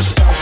just.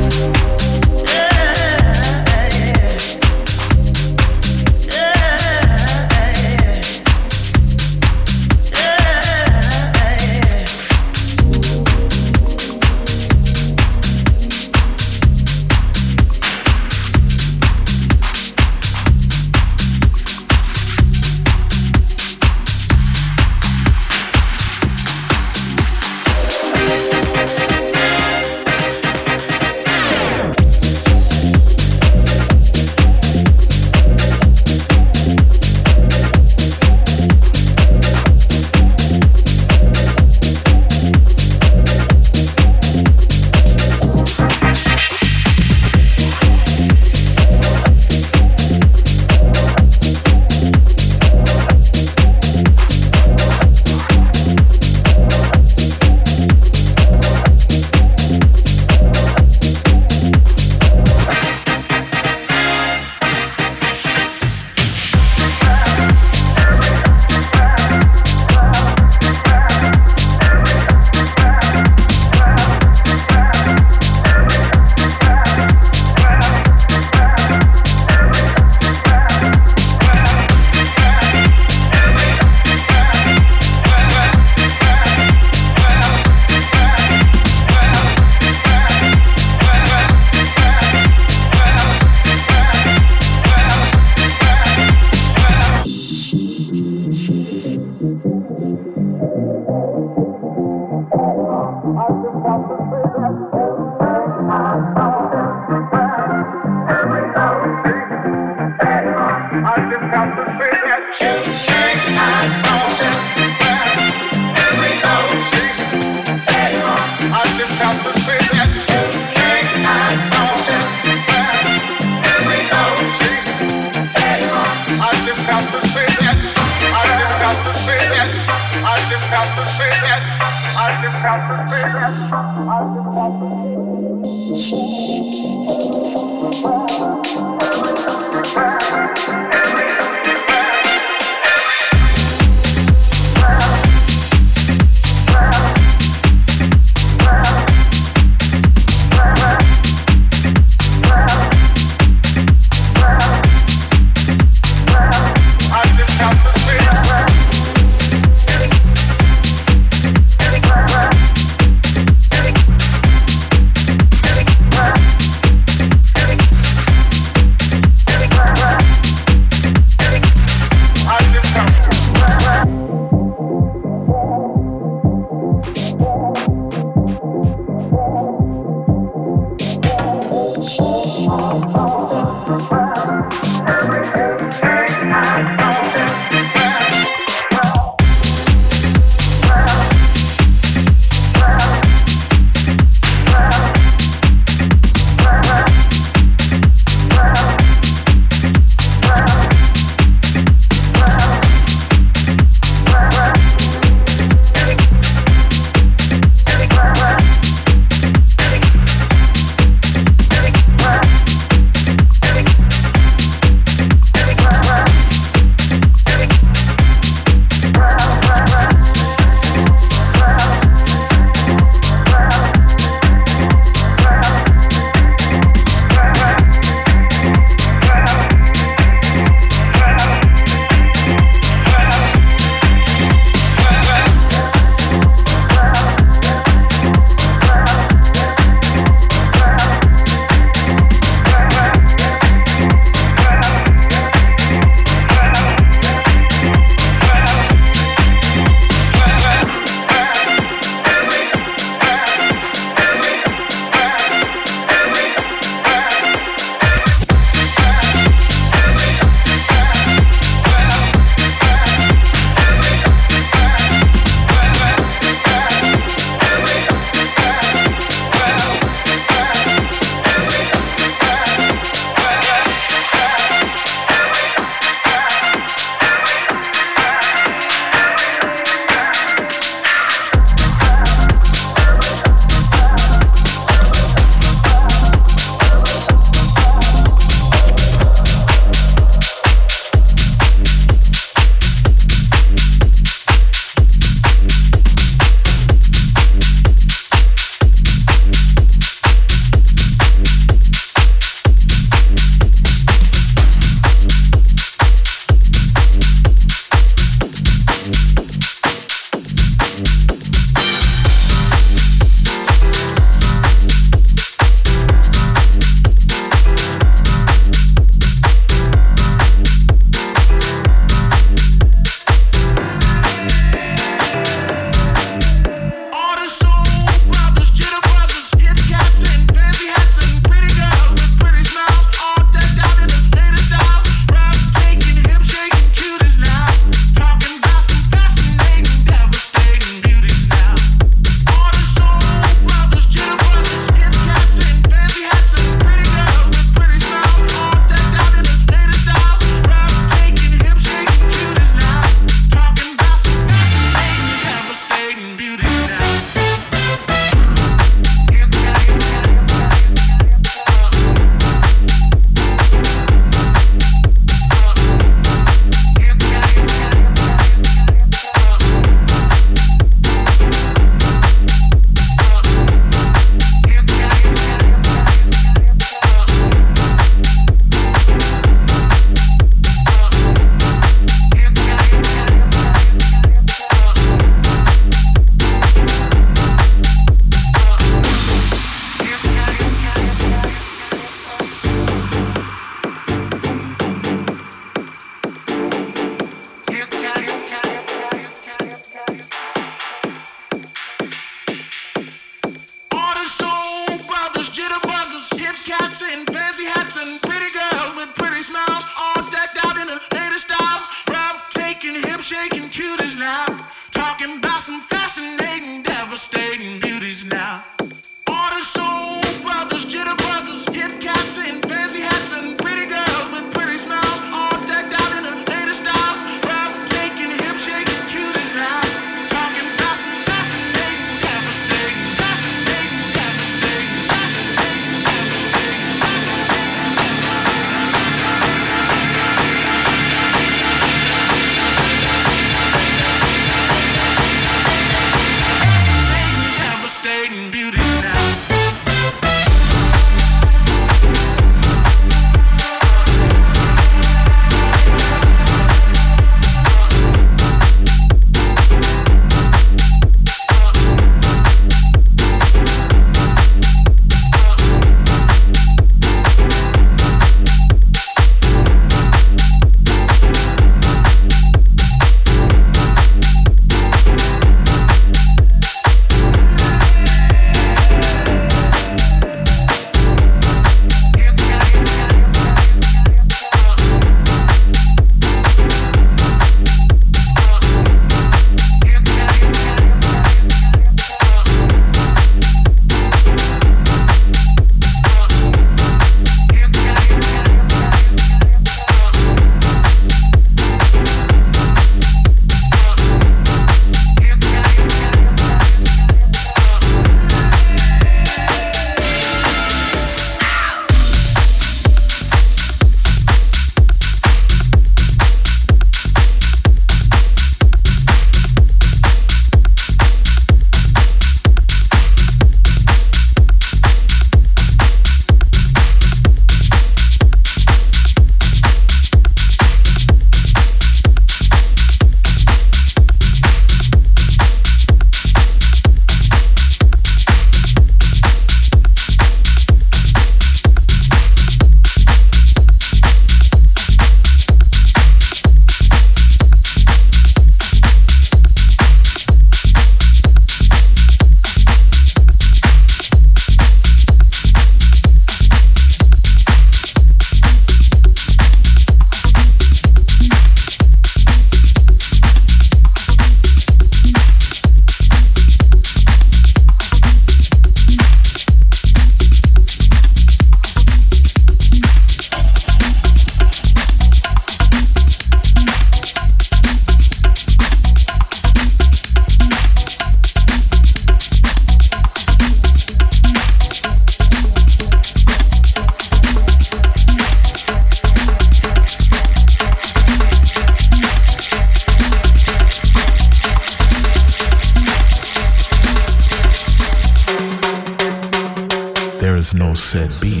Is no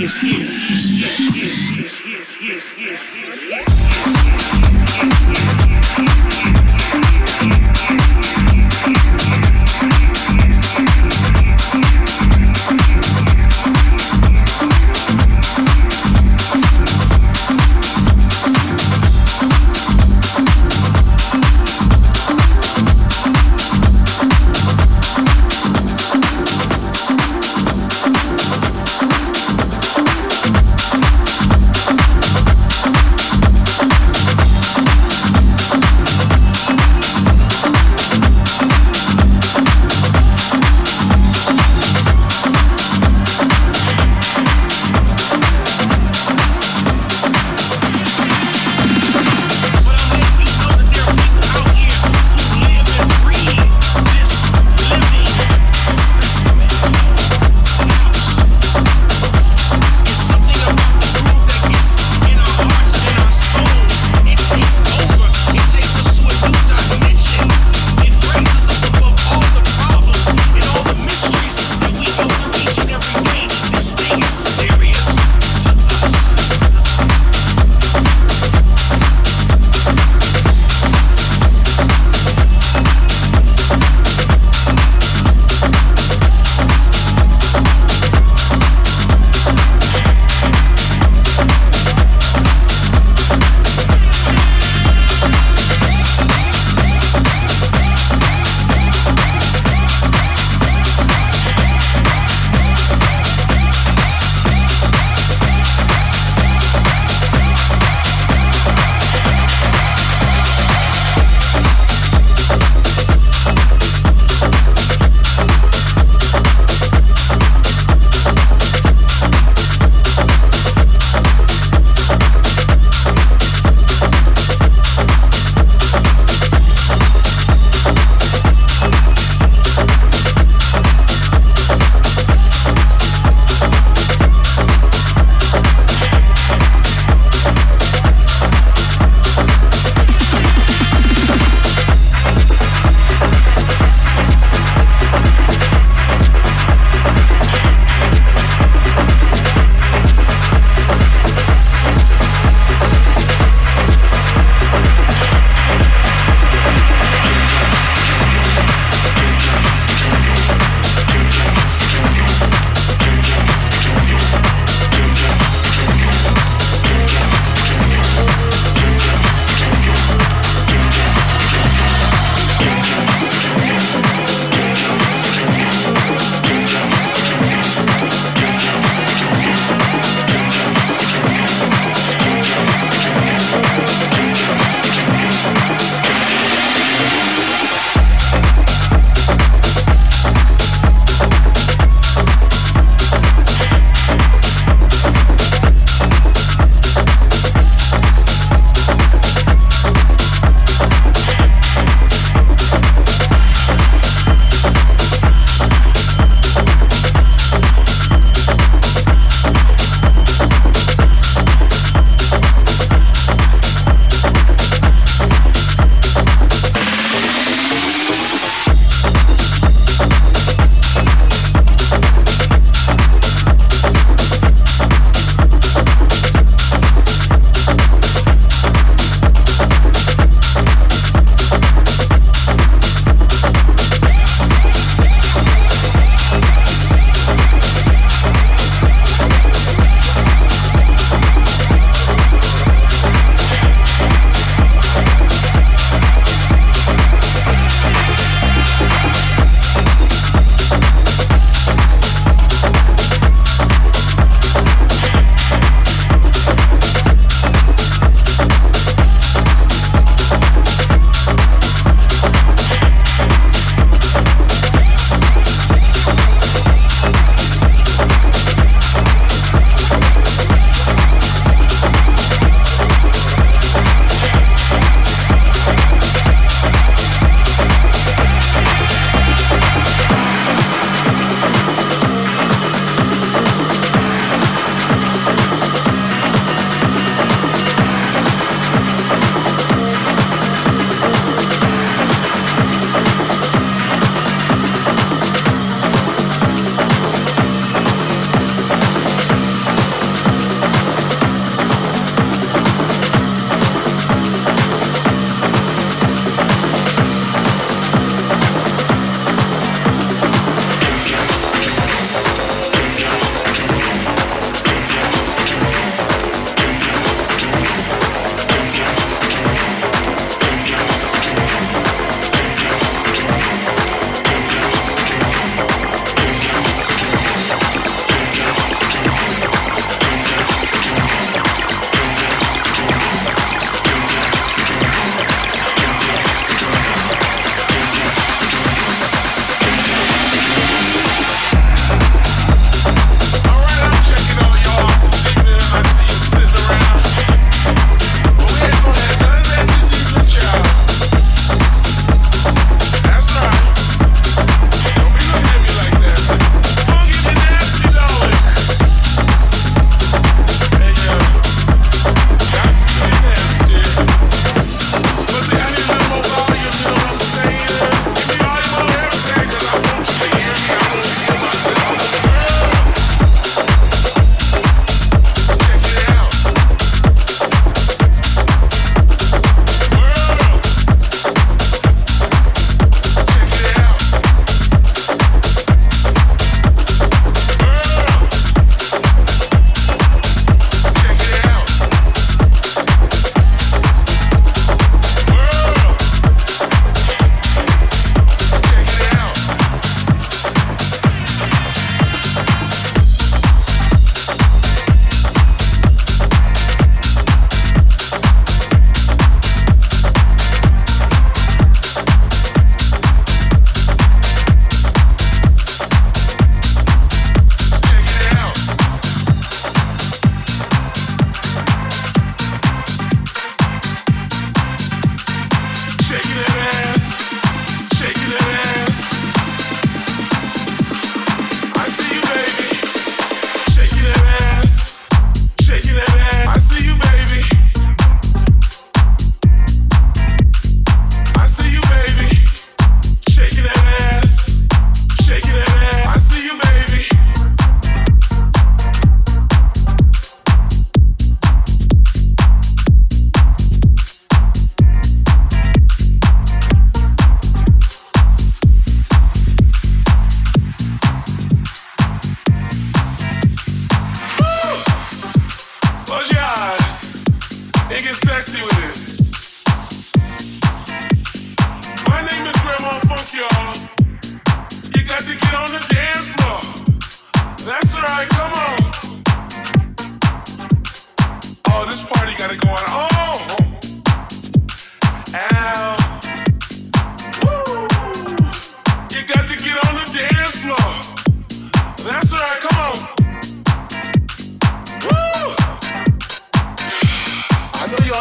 is here to stay.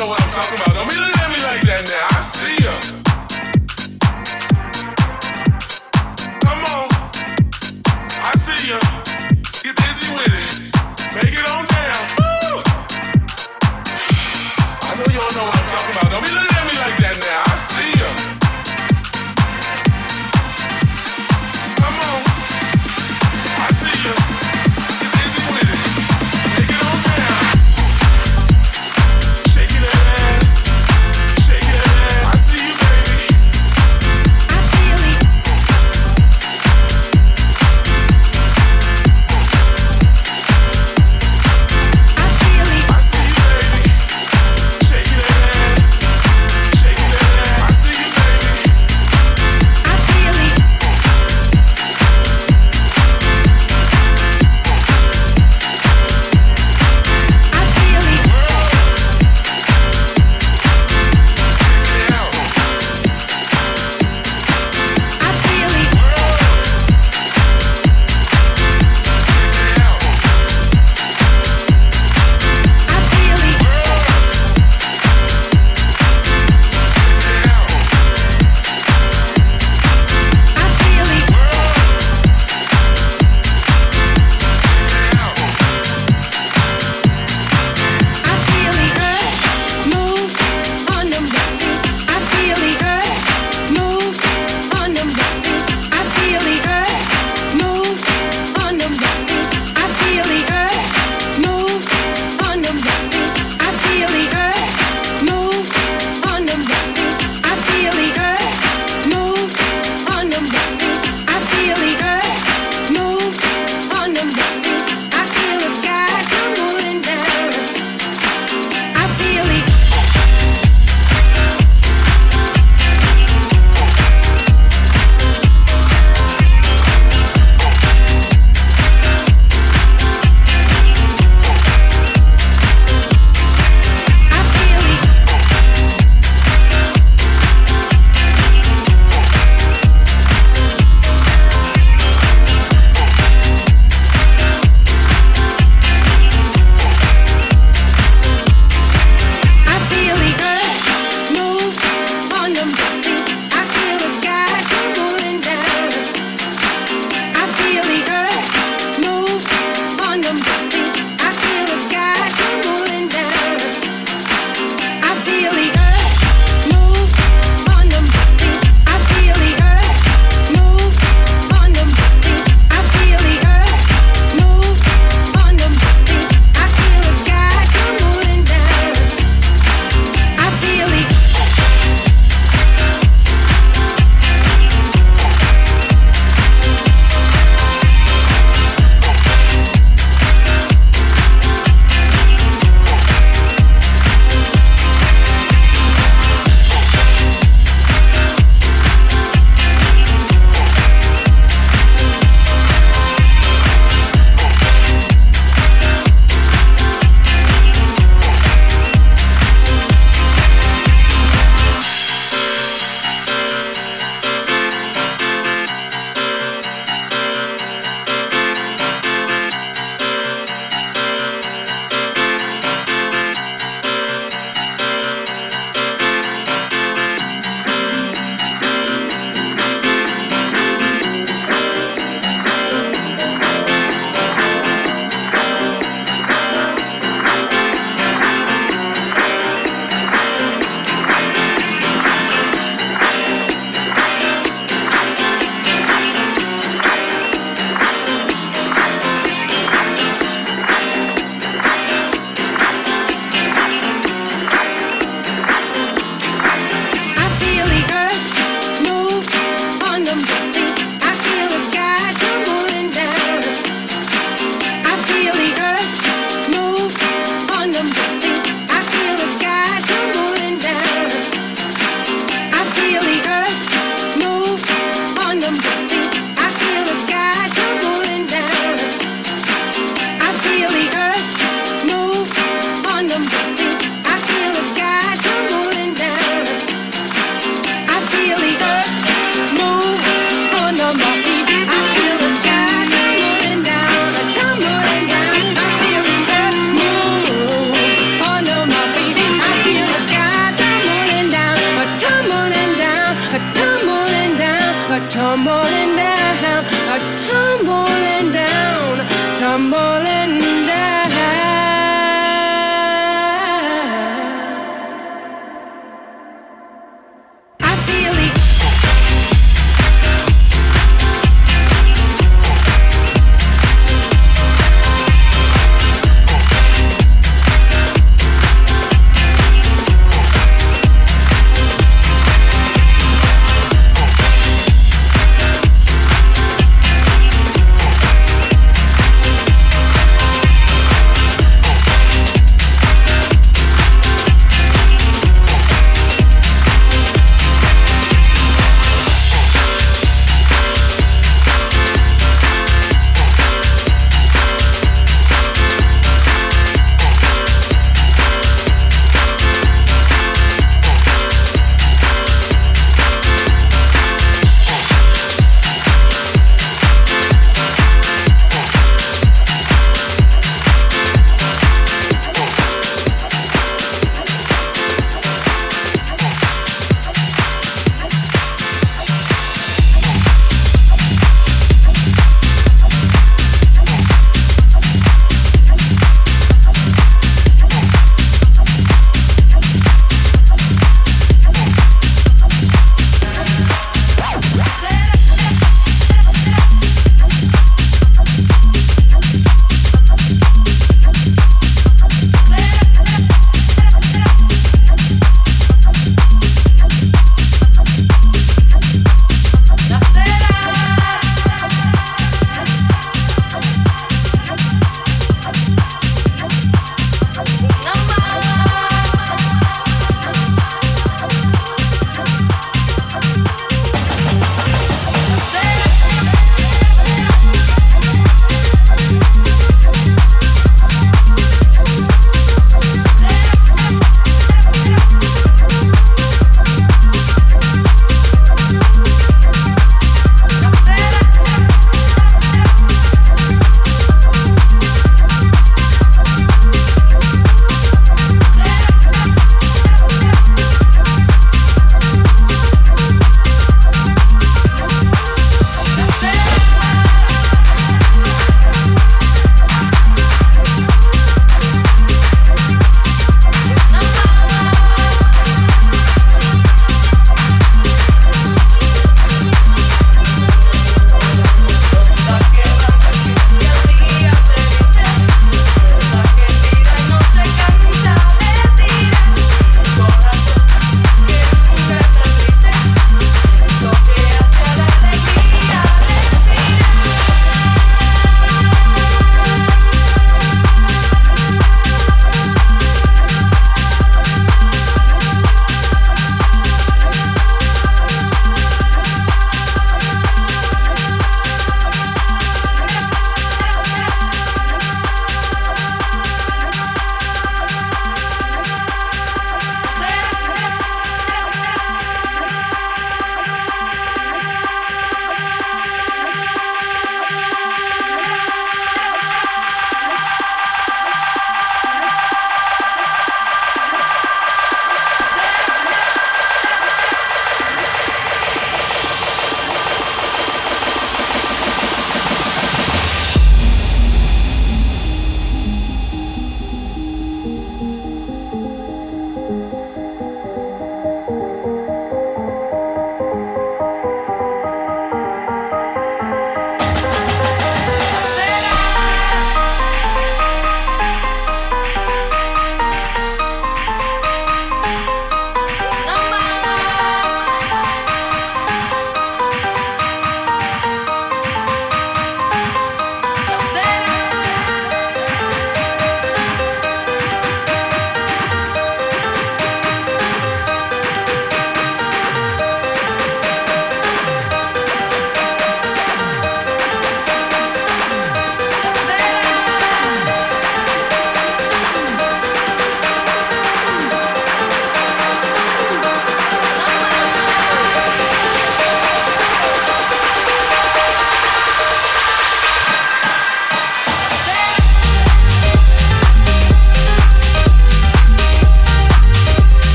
Know what I'm talking about. Don't be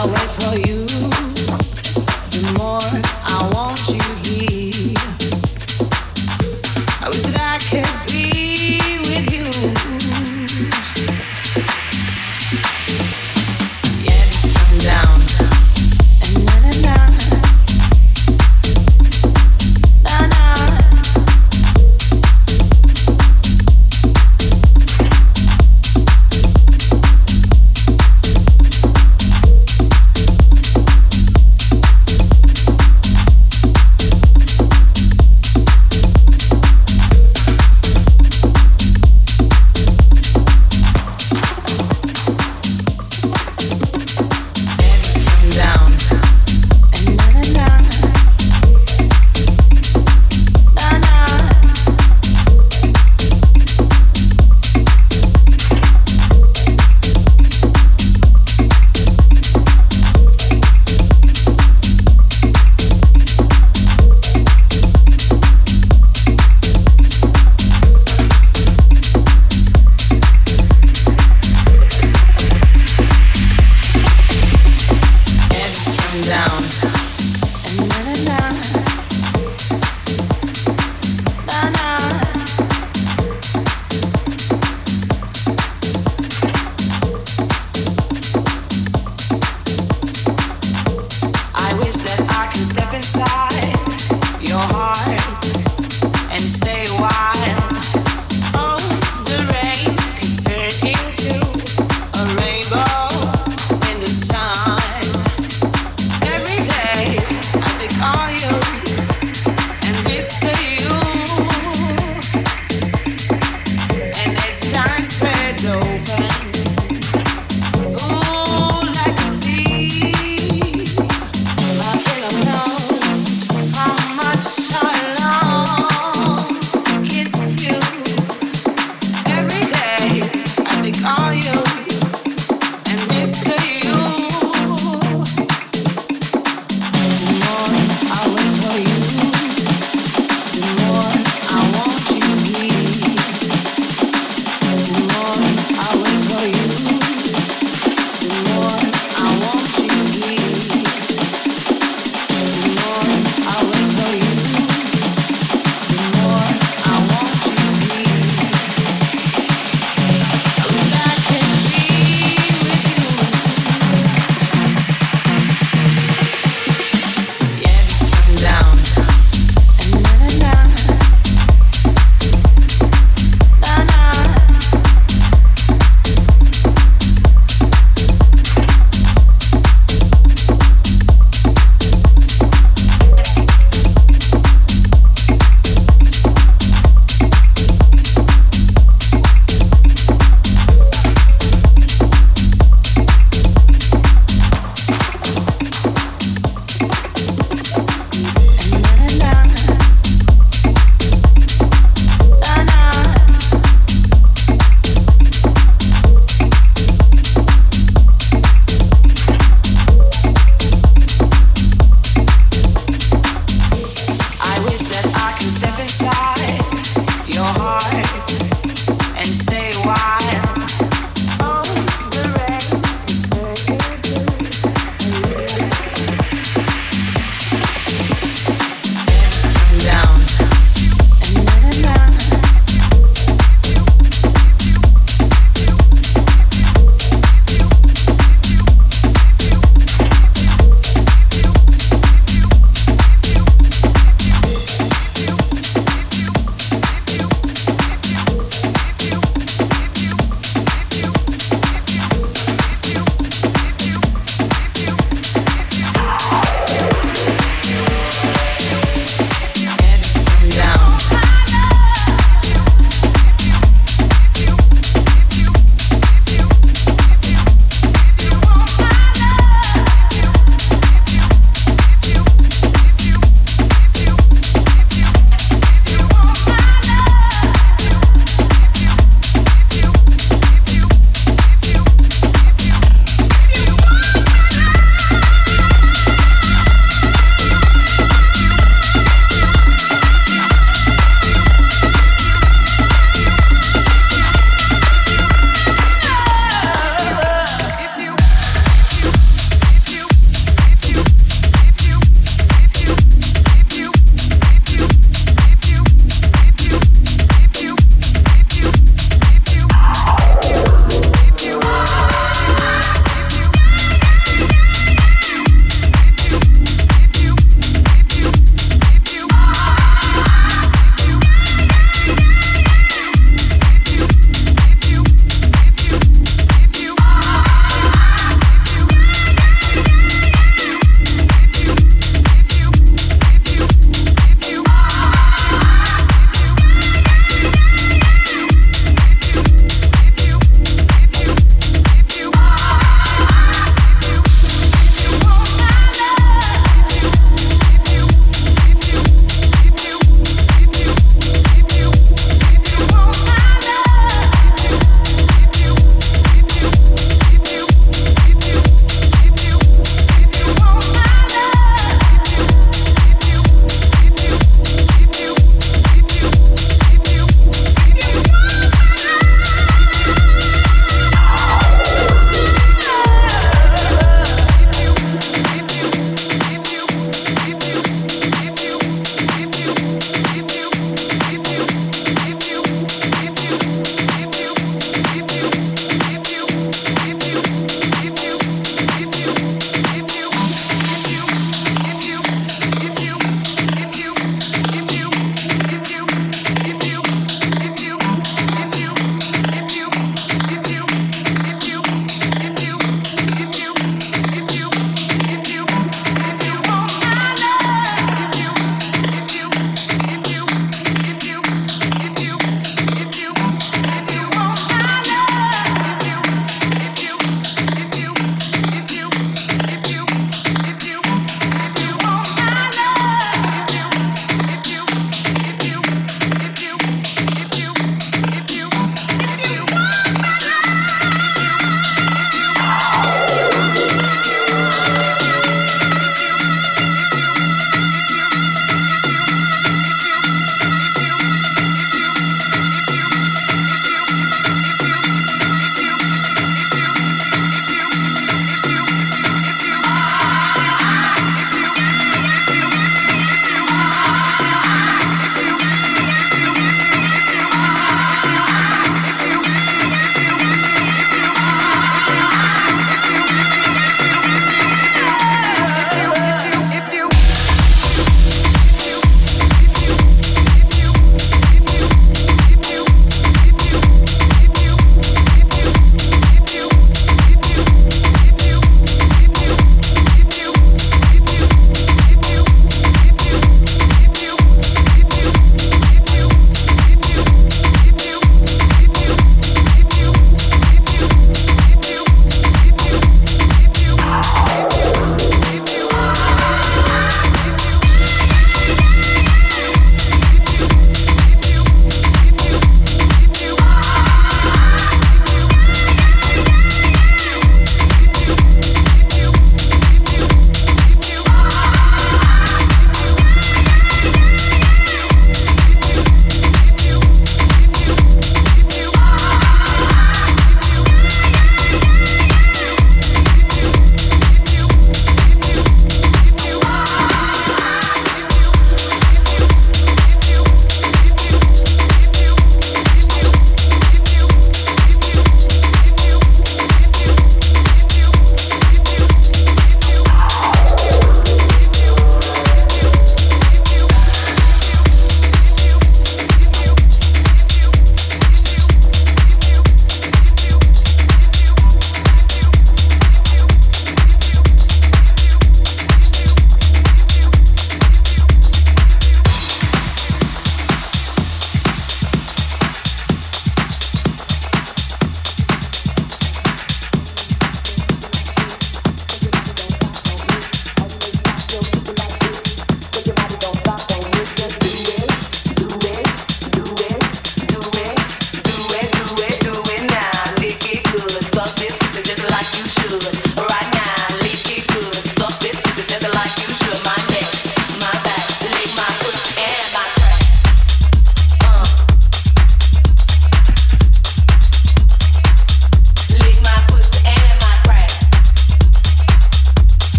I'll wait for you.